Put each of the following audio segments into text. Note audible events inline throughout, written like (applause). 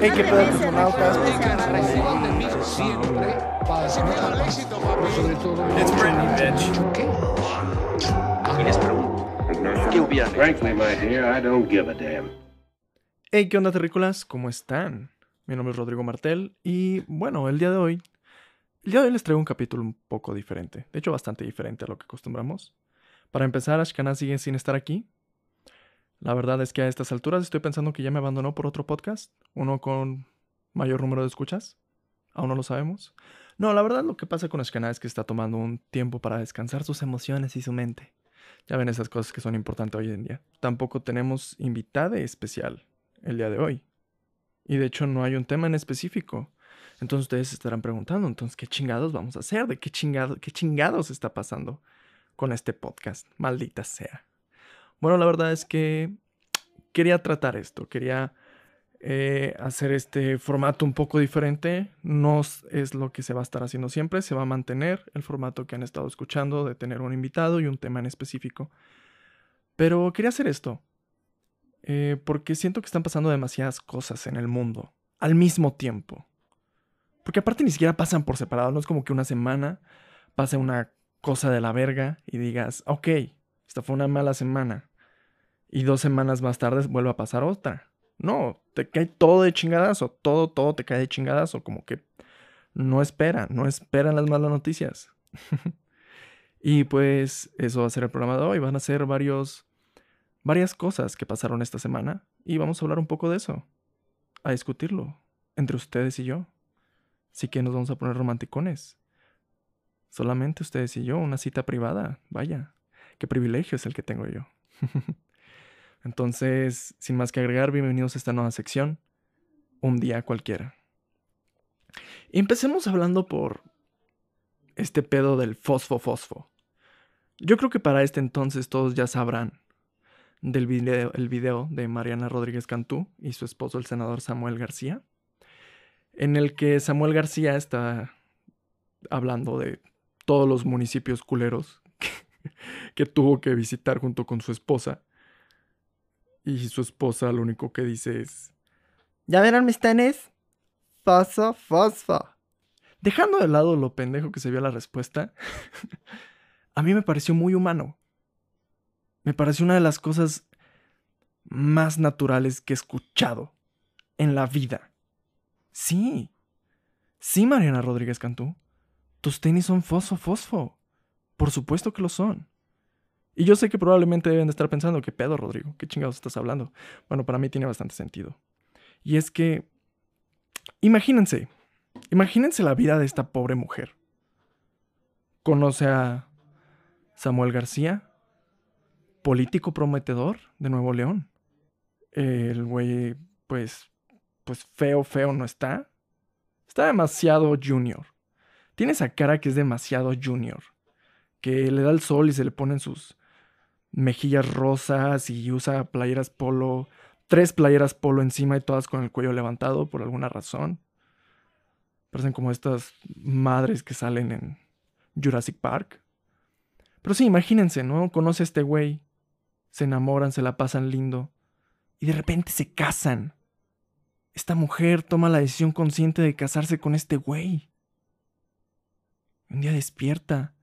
Hey, qué pedo, cosmonautas. It's Britney, bitch. ¿Qué? Frankly, my dear, I don't give a damn. Hey, ¿qué onda, terrícolas? ¿Cómo están? Mi nombre es Rodrigo Martel y bueno, el día de hoy, el día de hoy les traigo un capítulo un poco diferente, de hecho bastante diferente a lo que acostumbramos. Para empezar, Ashkana sigue sin estar aquí. La verdad es que a estas alturas estoy pensando que ya me abandonó por otro podcast, uno con mayor número de escuchas. Aún no lo sabemos. No, la verdad lo que pasa con Ashkana es que está tomando un tiempo para descansar sus emociones y su mente. Ya ven esas cosas que son importantes hoy en día. Tampoco tenemos invitada especial el día de hoy. Y de hecho no hay un tema en específico. Entonces ustedes se estarán preguntando, entonces, ¿qué chingados vamos a hacer? ¿De qué, chingado, qué chingados está pasando con este podcast? Maldita sea. Bueno, la verdad es que quería tratar esto, quería eh, hacer este formato un poco diferente. No es lo que se va a estar haciendo siempre, se va a mantener el formato que han estado escuchando de tener un invitado y un tema en específico. Pero quería hacer esto, eh, porque siento que están pasando demasiadas cosas en el mundo al mismo tiempo. Porque aparte ni siquiera pasan por separado, no es como que una semana pase una cosa de la verga y digas, ok, esta fue una mala semana. Y dos semanas más tarde vuelve a pasar otra. No, te cae todo de chingadazo, todo, todo te cae de chingadazo, como que no esperan, no esperan las malas noticias. (laughs) y pues eso va a ser el programa de hoy, van a ser varios, varias cosas que pasaron esta semana y vamos a hablar un poco de eso, a discutirlo entre ustedes y yo. Así que nos vamos a poner romanticones. Solamente ustedes y yo, una cita privada, vaya, qué privilegio es el que tengo yo. (laughs) Entonces, sin más que agregar, bienvenidos a esta nueva sección, un día cualquiera. Y empecemos hablando por este pedo del fosfo-fosfo. Yo creo que para este entonces todos ya sabrán del video, video de Mariana Rodríguez Cantú y su esposo, el senador Samuel García, en el que Samuel García está hablando de todos los municipios culeros (laughs) que, tuvo que visitar junto con su esposa y su esposa lo único que dice es... ¿Ya vieron mis tenis? Fosfo, fosfo. Dejando de lado lo pendejo que se vio la respuesta, (laughs) a mí me pareció muy humano. Me pareció una de las cosas más naturales que he escuchado en la vida. Sí. Sí, Mariana Rodríguez Cantú. Tus tenis son fosfo, fosfo. Por supuesto que lo son. Y yo sé que probablemente deben de estar pensando, ¿qué pedo, Rodrigo? ¿Qué chingados estás hablando? Bueno, para mí tiene bastante sentido. Y es que, imagínense, imagínense la vida de esta pobre mujer. Conoce a Samuel García, político prometedor de Nuevo León. El güey, pues, pues feo, feo no está. Está demasiado junior. Tiene esa cara que es demasiado junior. Que le da el sol y se le ponen sus, mejillas rosas y usa playeras polo, tres playeras polo encima y todas con el cuello levantado por alguna razón. Parecen como estas madres que salen en Jurassic Park. Pero sí, imagínense, ¿no? Conoce a este güey, se enamoran, se la pasan lindo y de repente se casan. Esta mujer toma la decisión consciente de casarse con este güey. Un día despierta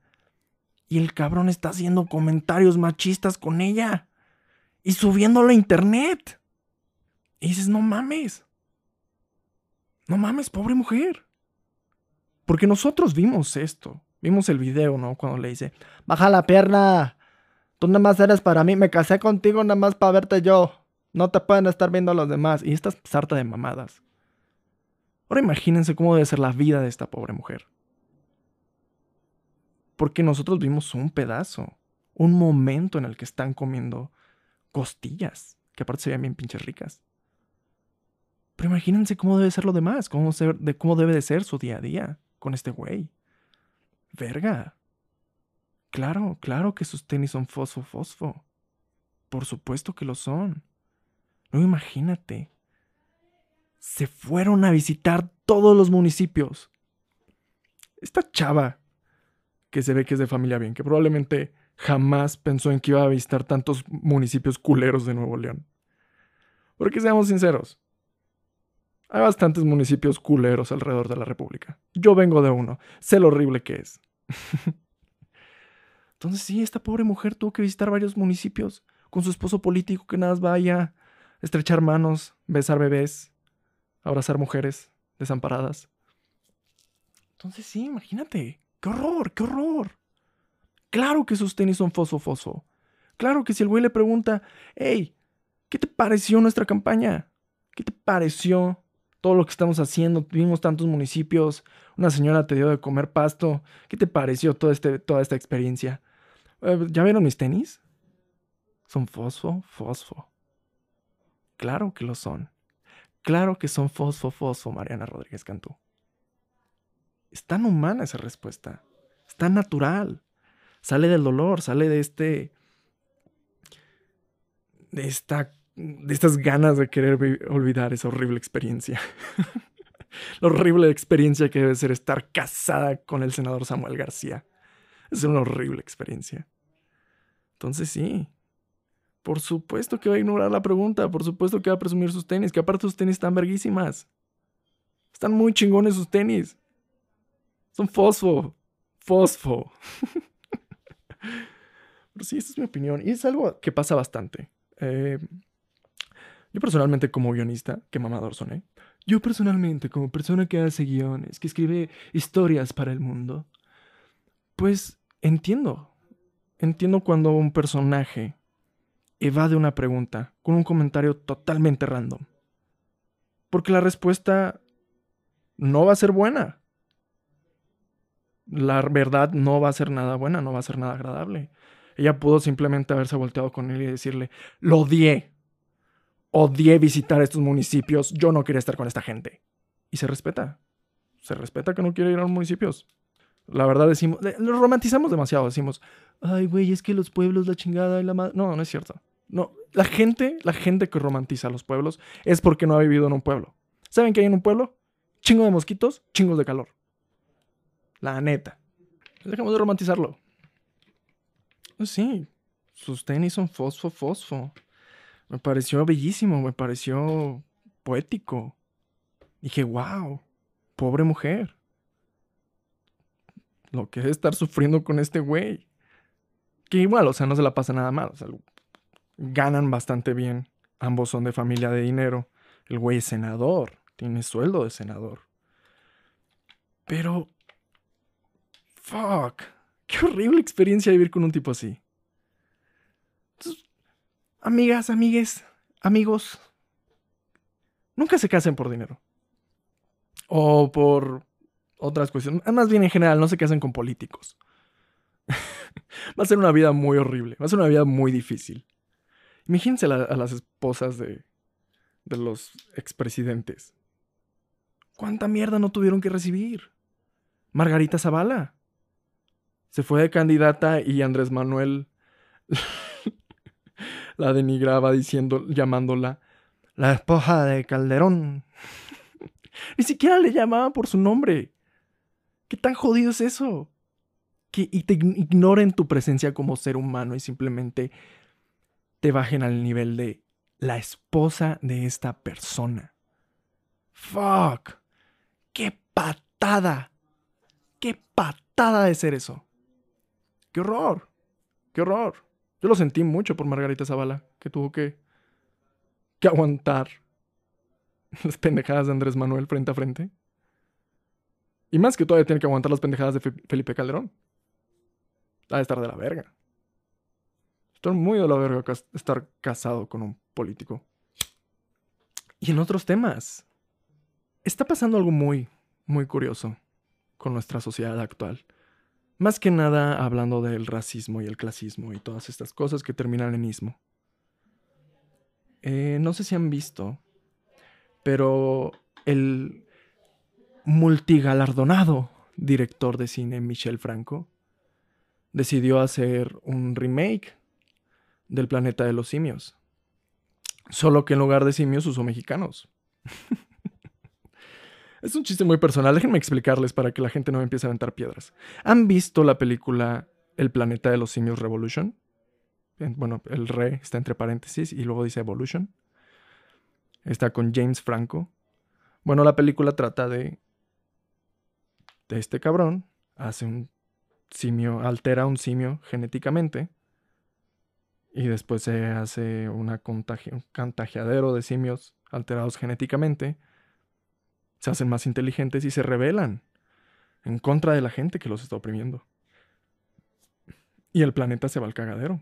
y el cabrón está haciendo comentarios machistas con ella. Y subiéndolo a internet. Y dices, no mames. No mames, pobre mujer. Porque nosotros vimos esto. Vimos el video, ¿no? Cuando le dice, baja la pierna. Tú nada más eres para mí. Me casé contigo nada más para verte yo. No te pueden estar viendo los demás. Y estás sarta de mamadas. Ahora imagínense cómo debe ser la vida de esta pobre mujer. Porque nosotros vimos un pedazo, un momento en el que están comiendo costillas, que aparte se veían bien pinches ricas. Pero imagínense cómo debe ser lo demás, cómo, de cómo debe de ser su día a día con este güey. Verga. Claro, claro que sus tenis son fosfo, fosfo. Por supuesto que lo son. No imagínate. Se fueron a visitar todos los municipios. Esta chava que se ve que es de familia bien, que probablemente jamás pensó en que iba a visitar tantos municipios culeros de Nuevo León. Porque seamos sinceros, Hay bastantes municipios culeros alrededor de la República. Yo vengo de uno. Sé lo horrible que es. (laughs) Entonces sí, esta pobre mujer tuvo que visitar varios municipios con su esposo político que nada más vaya a estrechar manos, besar bebés, abrazar mujeres desamparadas. Entonces sí, imagínate. ¡Qué horror! ¡Qué horror! Claro que sus tenis son fosfo fosfo. Claro que si el güey le pregunta, hey, ¿qué te pareció nuestra campaña? ¿Qué te pareció todo lo que estamos haciendo? Vimos tantos municipios, una señora te dio de comer pasto. ¿Qué te pareció todo este, toda esta experiencia? Eh, ¿Ya vieron mis tenis? Son fosfo, fosfo. Claro que lo son. Claro que son fosfo, fosfo, Mariana Rodríguez Cantú. Es tan humana esa respuesta. Es tan natural. Sale del dolor, sale de este. de esta. de estas ganas de querer olvidar esa horrible experiencia. (laughs) La horrible experiencia que debe ser estar casada con el senador Samuel García. Es una horrible experiencia. Entonces sí, por supuesto que va a ignorar la pregunta, por supuesto que va a presumir sus tenis, que aparte sus tenis están verguísimas. Están muy chingones sus tenis. Son fosfo, fosfo. (laughs) Pero sí, esta es mi opinión. Y es algo que pasa bastante. Eh, yo personalmente como guionista, que mamador soné, yo personalmente como persona que hace guiones, que escribe historias para el mundo, pues entiendo. Entiendo cuando un personaje evade una pregunta con un comentario totalmente random. Porque la respuesta no va a ser buena. La verdad no va a ser nada buena, no va a ser nada agradable. Ella pudo simplemente haberse volteado con él y decirle, lo odié. Odié visitar estos municipios, yo no quería estar con esta gente. Y se respeta. Se respeta que no quiere ir a los municipios. La verdad decimos, lo romantizamos demasiado, decimos, ay güey, es que los pueblos, la chingada y la madre... No, no es cierto. No, la gente, la gente que romantiza los pueblos es porque no ha vivido en un pueblo. ¿Saben qué hay en un pueblo? Chingo de mosquitos, chingos de calor. La neta. Dejemos de romantizarlo. Pues sí, sus tenis son fosfo, fosfo. Me pareció bellísimo, me pareció poético. Dije, wow, pobre mujer. Lo que es estar sufriendo con este güey. Que igual, o sea, no se la pasa nada mal. O sea, ganan bastante bien. Ambos son de familia de dinero. El güey es senador, tiene sueldo de senador. Pero... Fuck. Qué horrible experiencia vivir con un tipo así. amigas, amigues, amigos, nunca se casen por dinero. O por otras cuestiones. Más bien en general, no se casen con políticos. (laughs) Va a ser una vida muy horrible. Va a ser una vida muy difícil. Imagínense a las esposas de, de los expresidentes. ¿Cuánta mierda no tuvieron que recibir? Margarita Zavala. Se fue de candidata y Andrés Manuel (laughs) la denigraba diciendo, llamándola la esposa de Calderón. (laughs) Ni siquiera le llamaba por su nombre. ¿Qué tan jodido es eso? Que y te ignoren tu presencia como ser humano y simplemente te bajen al nivel de la esposa de esta persona. Fuck. Qué patada. Qué patada de ser eso. Qué horror. Qué horror. Yo lo sentí mucho por Margarita Zavala, que tuvo que, que aguantar (laughs) las pendejadas de Andrés Manuel frente a frente. Y más que todavía tiene que aguantar las pendejadas de Felipe Calderón. Va a estar de la verga. Estoy muy de la verga estar casado con un político. Y en otros temas, está pasando algo muy, muy curioso con nuestra sociedad actual. Más que nada hablando del racismo y el clasismo y todas estas cosas que terminan en ismo. Eh, no sé si han visto, pero el multigalardonado director de cine Michel Franco decidió hacer un remake del planeta de los simios. Solo que en lugar de simios usó mexicanos. (laughs) es un chiste muy personal, déjenme explicarles para que la gente no me empiece a aventar piedras. ¿Han visto la película El planeta de los simios Revolution? Bueno, el re está entre paréntesis y luego dice Evolution. Está con James Franco. Bueno, la película trata de, de este cabrón, hace un simio, altera un simio genéticamente y después se hace una un contagiadero de simios alterados genéticamente, se hacen más inteligentes y se rebelan en contra de la gente que los está oprimiendo. Y el planeta se va al cagadero.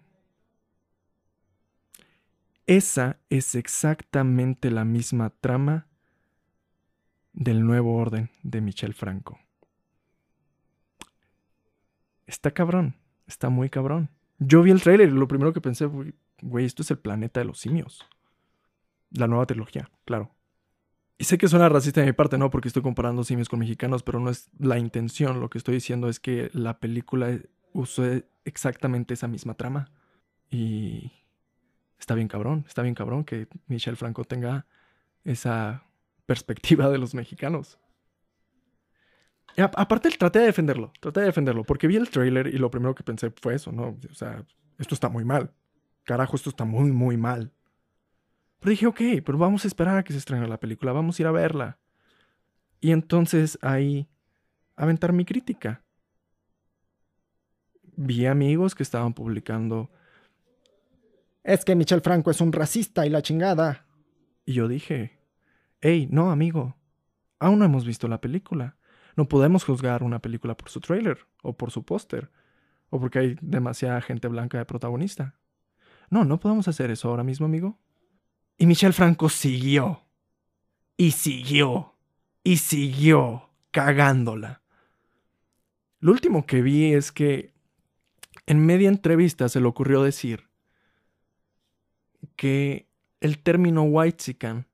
Esa es exactamente la misma trama del nuevo orden de Michel Franco. Está cabrón, está muy cabrón. Yo vi el tráiler y lo primero que pensé fue, güey, esto es el planeta de los simios. La nueva trilogía, claro. Y sé que suena racista de mi parte, ¿no? Porque estoy comparando simios con mexicanos, pero no es la intención. Lo que estoy diciendo es que la película usó exactamente esa misma trama. Y está bien cabrón, está bien cabrón que Michel Franco tenga esa perspectiva de los mexicanos. Aparte, traté de defenderlo, traté de defenderlo, porque vi el trailer y lo primero que pensé fue eso, ¿no? O sea, esto está muy mal. Carajo, esto está muy, muy mal. Pero dije, ok, pero vamos a esperar a que se estrene la película, vamos a ir a verla. Y entonces ahí aventar mi crítica. Vi amigos que estaban publicando Es que Michel Franco es un racista y la chingada. Y yo dije, hey, no, amigo, aún no hemos visto la película. No podemos juzgar una película por su tráiler o por su póster o porque hay demasiada gente blanca de protagonista. No, no podemos hacer eso ahora mismo, amigo. Y Michel Franco siguió. Y siguió. Y siguió cagándola. Lo último que vi es que en media entrevista se le ocurrió decir que el término whitezican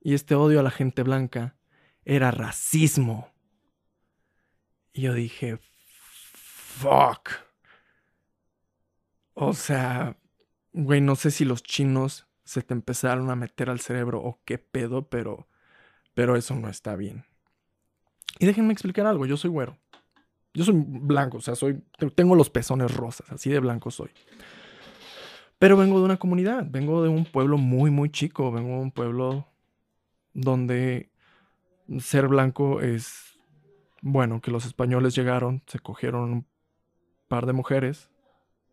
y este odio a la gente blanca era racismo. Y yo dije, fuck. O sea, güey, no sé si los chinos se te empezaron a meter al cerebro o qué pedo, pero, pero eso no está bien. Y déjenme explicar algo, yo soy güero. Yo soy blanco, o sea, soy, tengo los pezones rosas, así de blanco soy. Pero vengo de una comunidad, vengo de un pueblo muy, muy chico, vengo de un pueblo donde ser blanco es, bueno, que los españoles llegaron, se cogieron un par de mujeres,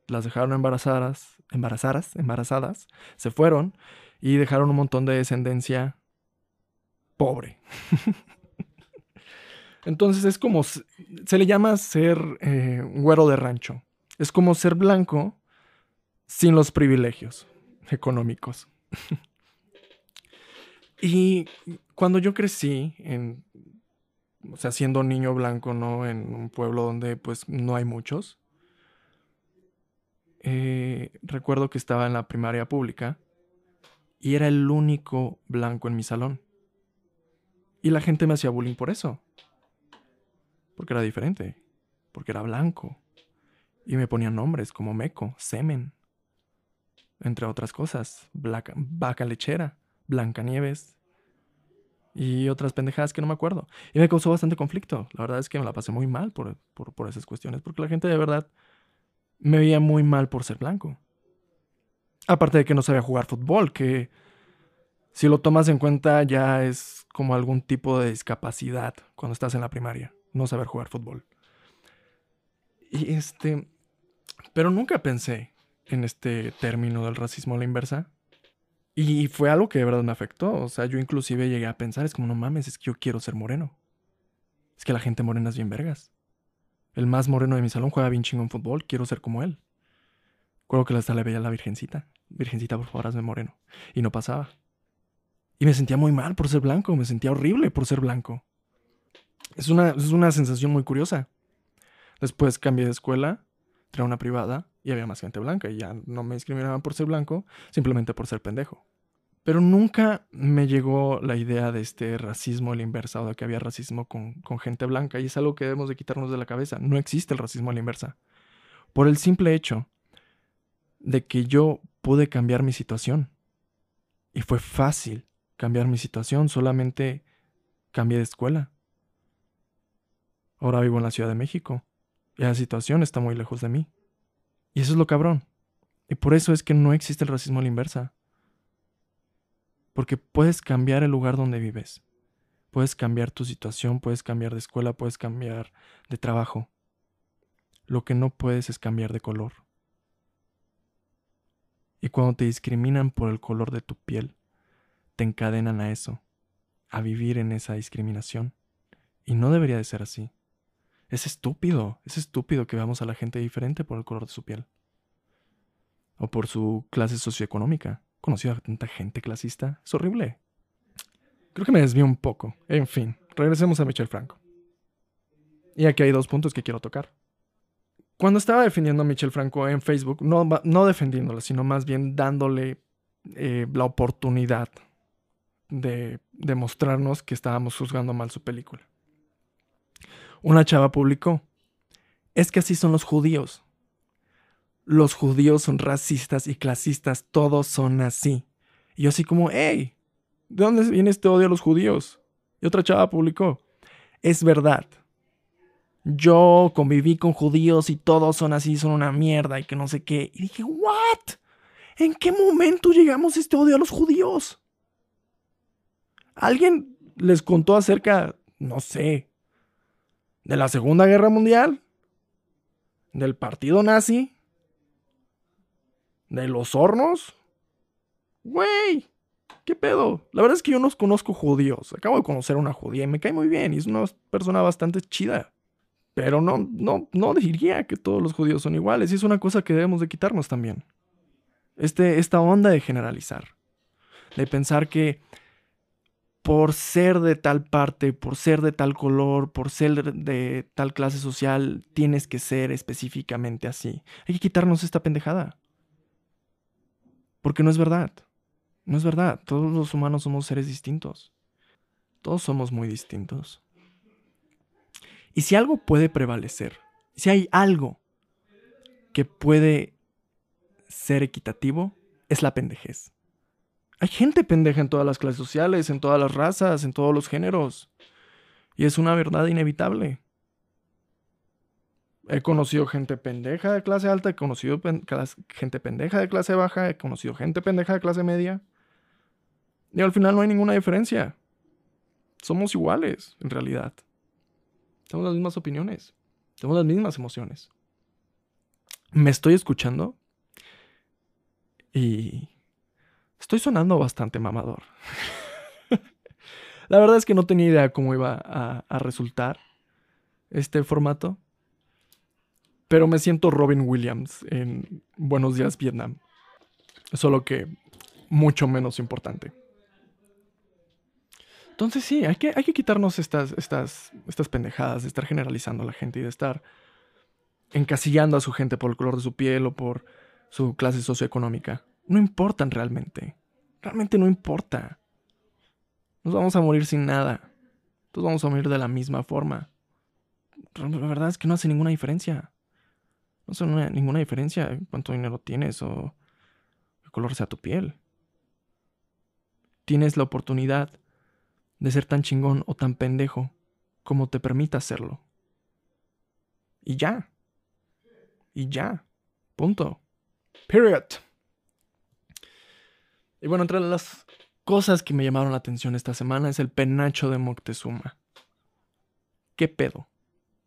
las dejaron embarazadas, embarazadas, embarazadas, se fueron y dejaron un montón de descendencia pobre. (laughs) Entonces es como, se le llama ser eh, güero de rancho. Es como ser blanco sin los privilegios económicos. (laughs) y cuando yo crecí, en, o sea, siendo niño blanco, ¿no? En un pueblo donde pues no hay muchos, eh, recuerdo que estaba en la primaria pública y era el único blanco en mi salón. Y la gente me hacía bullying por eso. Porque era diferente. Porque era blanco. Y me ponían nombres como Meco, Semen, entre otras cosas. Vaca lechera, Blancanieves y otras pendejadas que no me acuerdo. Y me causó bastante conflicto. La verdad es que me la pasé muy mal por, por esas cuestiones, porque la gente de verdad me veía muy mal por ser blanco. Aparte de que no sabía jugar fútbol, que si lo tomas en cuenta ya es como algún tipo de discapacidad cuando estás en la primaria, no saber jugar fútbol. Y este, pero nunca pensé en este término del racismo a la inversa. Y fue algo que de verdad me afectó. O sea, yo inclusive llegué a pensar, es como, no mames, es que yo quiero ser moreno. Es que la gente morena es bien vergas. El más moreno de mi salón juega bien chingo en fútbol, quiero ser como él. Recuerdo que hasta le veía a la virgencita. Virgencita, por favor, hazme moreno. Y no pasaba. Y me sentía muy mal por ser blanco, me sentía horrible por ser blanco. Es una, es una sensación muy curiosa. Después cambié de escuela, entré a una privada y había más gente blanca y ya no me discriminaban por ser blanco, simplemente por ser pendejo. Pero nunca me llegó la idea de este racismo a la inversa o de que había racismo con, gente blanca y es algo que debemos de quitarnos de la cabeza. No existe el racismo a la inversa. Por el simple hecho de que yo pude cambiar mi situación. Y fue fácil cambiar mi situación, solamente cambié de escuela. Ahora vivo en la Ciudad de México y la situación está muy lejos de mí. Y eso es lo cabrón. Y por eso es que no existe el racismo a la inversa. Porque puedes cambiar el lugar donde vives. Puedes cambiar tu situación, puedes cambiar de escuela, puedes cambiar de trabajo. Lo que no puedes es cambiar de color. Y cuando te discriminan por el color de tu piel, te encadenan a eso, a vivir en esa discriminación. Y no debería de ser así. Es estúpido, es estúpido que veamos a la gente diferente por el color de su piel. O por su clase socioeconómica. Conocido a tanta gente clasista. Es horrible. Creo que me desvío un poco. En fin, regresemos a Michel Franco. Y aquí hay dos puntos que quiero tocar. Cuando estaba defendiendo a Michel Franco en Facebook, no, defendiéndola, sino más bien dándole eh, la oportunidad de demostrarnos que estábamos juzgando mal su película. Una chava publicó, es que así son los judíos. Los judíos son racistas y clasistas, todos son así. Y yo así como, hey, ¿de dónde viene este odio a los judíos? Y otra chava publicó, es verdad. Yo conviví con judíos y todos son así, son una mierda y que no sé qué. Y dije, ¿what? ¿En qué momento llegamos este odio a los judíos? ¿Alguien les contó acerca, no sé, de la Segunda Guerra Mundial, del partido nazi, de los hornos. Güey, ¿qué pedo? La verdad es que yo no conozco judíos. Acabo de conocer a una judía y me cae muy bien y es una persona bastante chida. Pero no, no, no diría que todos los judíos son iguales y es una cosa que debemos de quitarnos también. Este, esta onda de generalizar, de pensar que por ser de tal parte, por ser de tal color, por ser de tal clase social, tienes que ser específicamente así. Hay que quitarnos esta pendejada. Porque no es verdad. No es verdad. Todos los humanos somos seres distintos. Todos somos muy distintos. Y si algo puede prevalecer, si hay algo que puede ser equitativo, es la pendejez. Hay gente pendeja en todas las clases sociales, en todas las razas, en todos los géneros. Y es una verdad inevitable. He conocido gente pendeja de clase alta, he conocido gente pendeja de clase baja, he conocido gente pendeja de clase media. Y al final no hay ninguna diferencia. Somos iguales, en realidad. Tenemos las mismas opiniones. Tenemos las mismas emociones. Me estoy escuchando y Estoy sonando bastante mamador. (laughs) La verdad es que no tenía idea cómo iba a, resultar este formato. Pero me siento Robin Williams en Buenos Días Vietnam. Solo que mucho menos importante. Entonces sí, hay que, hay que quitarnos estas, estas, estas pendejadas de estar generalizando a la gente y de estar encasillando a su gente por el color de su piel o por su clase socioeconómica no importan realmente. Realmente no importa. Nos vamos a morir sin nada. Todos vamos a morir de la misma forma. La verdad es que no hace ninguna diferencia. No hace ninguna diferencia cuánto dinero tienes o qué color sea tu piel. Tienes la oportunidad de ser tan chingón o tan pendejo como te permita hacerlo. Y ya. Y ya. Punto. Period. Y bueno, entre las cosas que me llamaron la atención esta semana es el penacho de Moctezuma. ¿Qué pedo?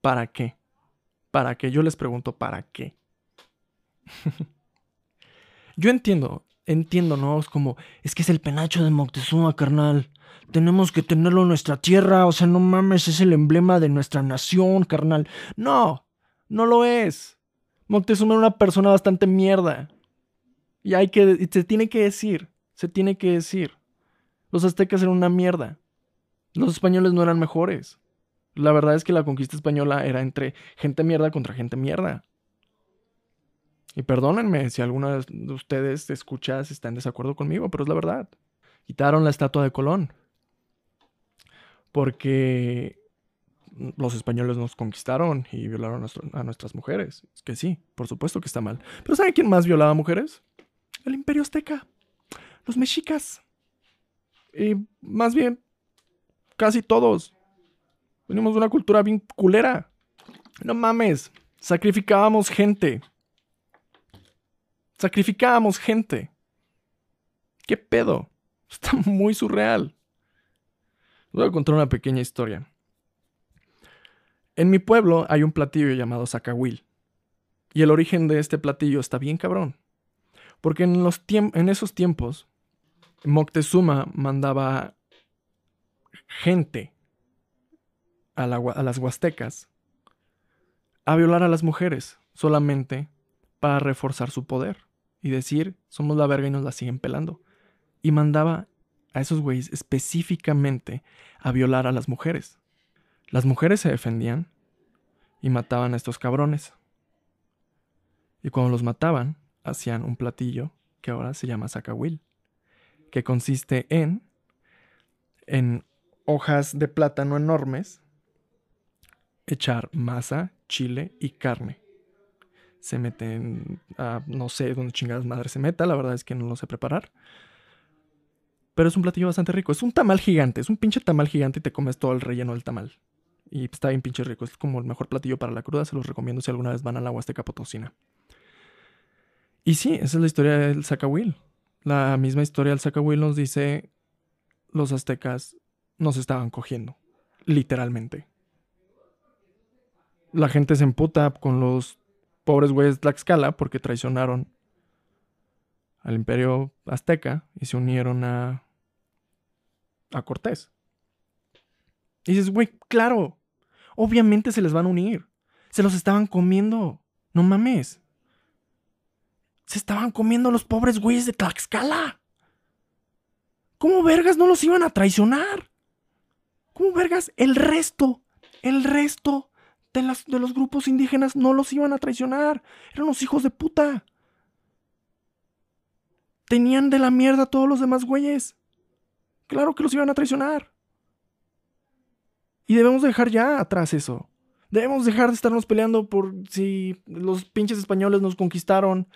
¿Para qué? ¿Para qué? Yo les pregunto, ¿para qué? (laughs) Yo entiendo, entiendo, ¿no? Es como, es que es el penacho de Moctezuma, carnal. Tenemos que tenerlo en nuestra tierra, o sea, no mames, es el emblema de nuestra nación, carnal. No, no lo es. Moctezuma era una persona bastante mierda. Y hay que, se tiene que decir. Se tiene que decir. Los aztecas eran una mierda. Los españoles no eran mejores. La verdad es que la conquista española era entre gente mierda contra gente mierda. Y perdónenme si alguna de ustedes escuchas está en desacuerdo conmigo, pero es la verdad. Quitaron la estatua de Colón. Porque los españoles nos conquistaron y violaron a, a nuestras mujeres. Es que sí, por supuesto que está mal. Pero ¿saben quién más violaba mujeres? El imperio azteca los mexicas. Y más bien, casi todos. Venimos de una cultura bien culera. No mames, sacrificábamos gente. Sacrificábamos gente. ¿Qué pedo? (laughs) Está muy surreal. voy a contar una pequeña historia. En mi pueblo hay un platillo llamado zacahuil. Y el origen de este platillo está bien cabrón. Porque en, los en esos tiempos, Moctezuma mandaba gente a, las huastecas a violar a las mujeres solamente para reforzar su poder y decir, somos la verga y nos la siguen pelando. Y mandaba a esos güeyes específicamente a violar a las mujeres. Las mujeres se defendían y mataban a estos cabrones. Y cuando los mataban, hacían un platillo que ahora se llama sacahuil, que consiste en en hojas de plátano enormes echar masa, chile y carne. Se meten a no sé dónde chingadas madre se meta, la verdad es que no lo sé preparar. Pero es un platillo bastante rico. Es un tamal gigante, es un pinche tamal gigante y te comes todo el relleno del tamal. Y está bien pinche rico. Es como el mejor platillo para la cruda. Se los recomiendo si alguna vez van a la Huasteca Potosina. Y sí, esa es la historia del Zacahuil. La misma historia del Zacahuil nos dice los aztecas nos estaban cogiendo. Literalmente. La gente se emputa con los pobres güeyes de Tlaxcala porque traicionaron al imperio azteca y se unieron a, a Cortés. Y dices, güey, claro, obviamente se les van a unir. Se los estaban comiendo. No mames. Se estaban comiendo los pobres güeyes de Tlaxcala. ¿Cómo vergas no los iban a traicionar? ¿Cómo vergas el resto, el resto de, de los grupos indígenas no los iban a traicionar? Eran los hijos de puta. Tenían de la mierda a todos los demás güeyes. Claro que los iban a traicionar. Y debemos dejar ya atrás eso. Debemos dejar de estarnos peleando por si los pinches españoles nos conquistaron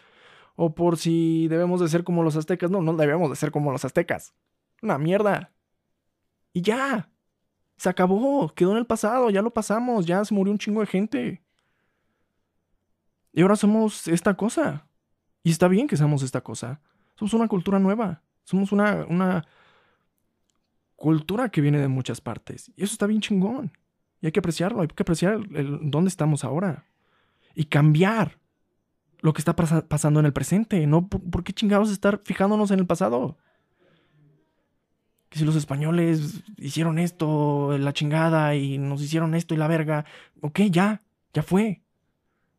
o por si debemos de ser como los aztecas. No, no debemos de ser como los aztecas. Una mierda. Y ya. Se acabó. Quedó en el pasado. Ya lo pasamos. Ya se murió un chingo de gente. Y ahora somos esta cosa. Y está bien que seamos esta cosa. Somos una cultura nueva. Somos una, una cultura que viene de muchas partes. Y eso está bien chingón. Y hay que apreciarlo. Hay que apreciar el, dónde estamos ahora. Y cambiar lo que está pasando en el presente. No, ¿por, qué chingados estar fijándonos en el pasado? Que si los españoles hicieron esto, la chingada, y nos hicieron esto y la verga. Ok, ya, ya fue.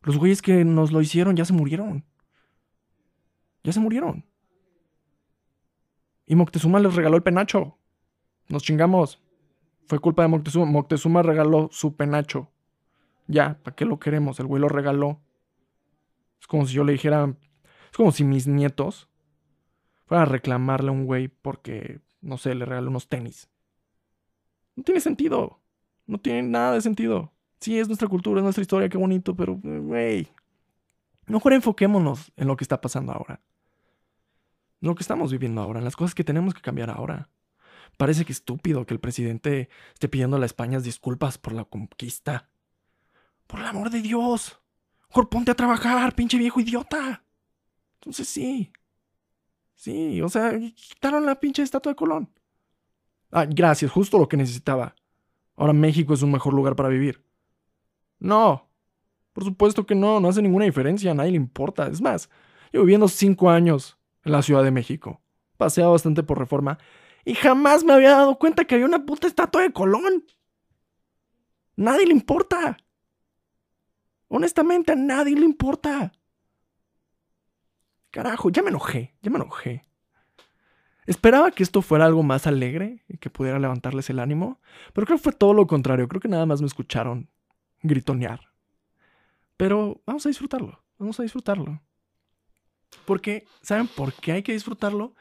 Los güeyes que nos lo hicieron ya se murieron. Ya se murieron. Y Moctezuma les regaló el penacho. Nos chingamos. Fue culpa de Moctezuma. Moctezuma regaló su penacho. Ya, ¿para qué lo queremos? El güey lo regaló. Es como si yo le dijera. Es como si mis nietos fueran a reclamarle a un güey porque, no sé, le regaló unos tenis. No tiene sentido. No tiene nada de sentido. Sí, es nuestra cultura, es nuestra historia, qué bonito, pero, güey. Mejor enfoquémonos en lo que está pasando ahora lo que estamos viviendo ahora, las cosas que tenemos que cambiar ahora. Parece que estúpido que el presidente esté pidiendo a las Españas disculpas por la conquista. Por el amor de Dios. Mejor ponte a trabajar, pinche viejo idiota. Entonces sí. Sí, o sea, quitaron la pinche estatua de Colón. Ah, gracias, justo lo que necesitaba. Ahora México es un mejor lugar para vivir. No. Por supuesto que no, no hace ninguna diferencia, a nadie le importa. Es más, llevo viviendo cinco años en la Ciudad de México. Paseaba bastante por reforma y jamás me había dado cuenta que había una puta estatua de Colón. Nadie le importa. Honestamente, a nadie le importa. Carajo, ya me enojé, ya me enojé. Esperaba que esto fuera algo más alegre y que pudiera levantarles el ánimo, pero creo que fue todo lo contrario. Creo que nada más me escucharon gritonear. Pero vamos a disfrutarlo, vamos a disfrutarlo. Porque, ¿saben por qué hay que disfrutarlo?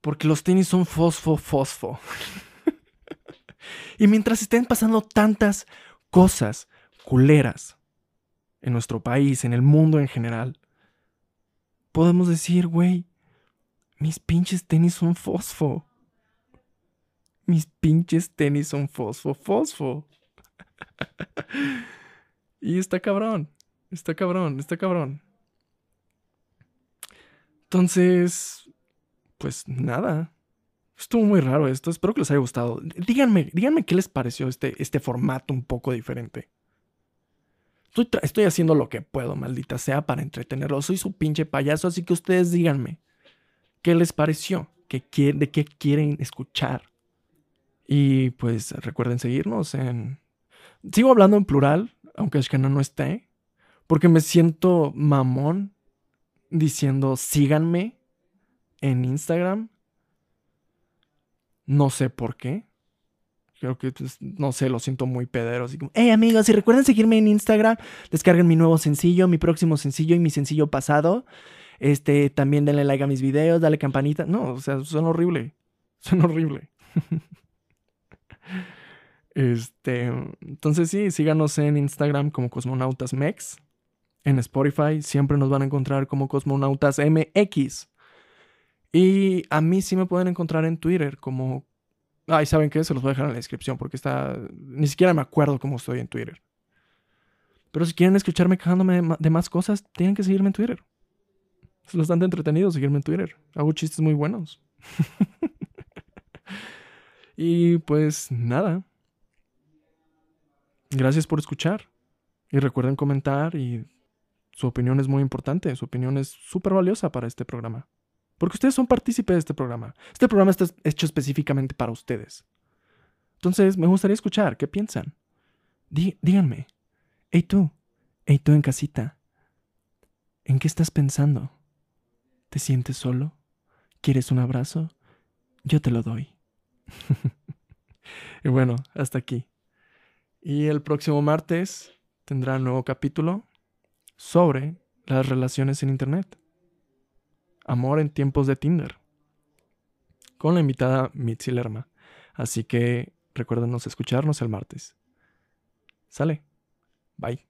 Porque los tenis son fosfo, fosfo. (laughs) y mientras estén pasando tantas cosas culeras en nuestro país, en el mundo en general, podemos decir, güey, mis pinches tenis son fosfo. Mis pinches tenis son fosfo, fosfo. (laughs) y está cabrón, está cabrón, está cabrón. Entonces, pues nada. Estuvo muy raro esto. Espero que les haya gustado. Díganme, díganme qué les pareció este, este formato un poco diferente. Estoy, haciendo lo que puedo, maldita sea, para entretenerlo. Soy su pinche payaso, así que ustedes díganme qué les pareció, ¿Qué de qué quieren escuchar. Y pues recuerden seguirnos en... Sigo hablando en plural, aunque es que no esté, porque me siento mamón diciendo síganme en Instagram. No sé por qué. Creo que, pues, no sé, lo siento muy pedero. Así como, hey amigos, si recuerden seguirme en Instagram, descarguen mi nuevo sencillo, mi próximo sencillo y mi sencillo pasado. Este, también denle like a mis videos, dale campanita. No, o sea, son horrible. Son horrible. (laughs) este, entonces sí, síganos en Instagram como Cosmonautas Mex. En Spotify siempre nos van a encontrar como Cosmonautas MX. Y a mí sí me pueden encontrar en Twitter como... Ay, ¿saben qué? Se los voy a dejar en la descripción porque está... Ni siquiera me acuerdo cómo estoy en Twitter. Pero si quieren escucharme quejándome de más cosas, tienen que seguirme en Twitter. Es bastante entretenido seguirme en Twitter. Hago chistes muy buenos. (laughs) y pues nada. Gracias por escuchar. Y recuerden comentar y su opinión es muy importante. Su opinión es súper valiosa para este programa. Porque ustedes son partícipes de este programa. Este programa está hecho específicamente para ustedes. Entonces, me gustaría escuchar qué piensan. díganme. Hey tú. Hey tú en casita. ¿En qué estás pensando? ¿Te sientes solo? ¿Quieres un abrazo? Yo te lo doy. (laughs) y bueno, hasta aquí. Y el próximo martes tendrá un nuevo capítulo sobre las relaciones en Internet. Amor en tiempos de Tinder. Con la invitada Mitzi Lerma. Así que recuérdenos escucharnos el martes. Sale. Bye.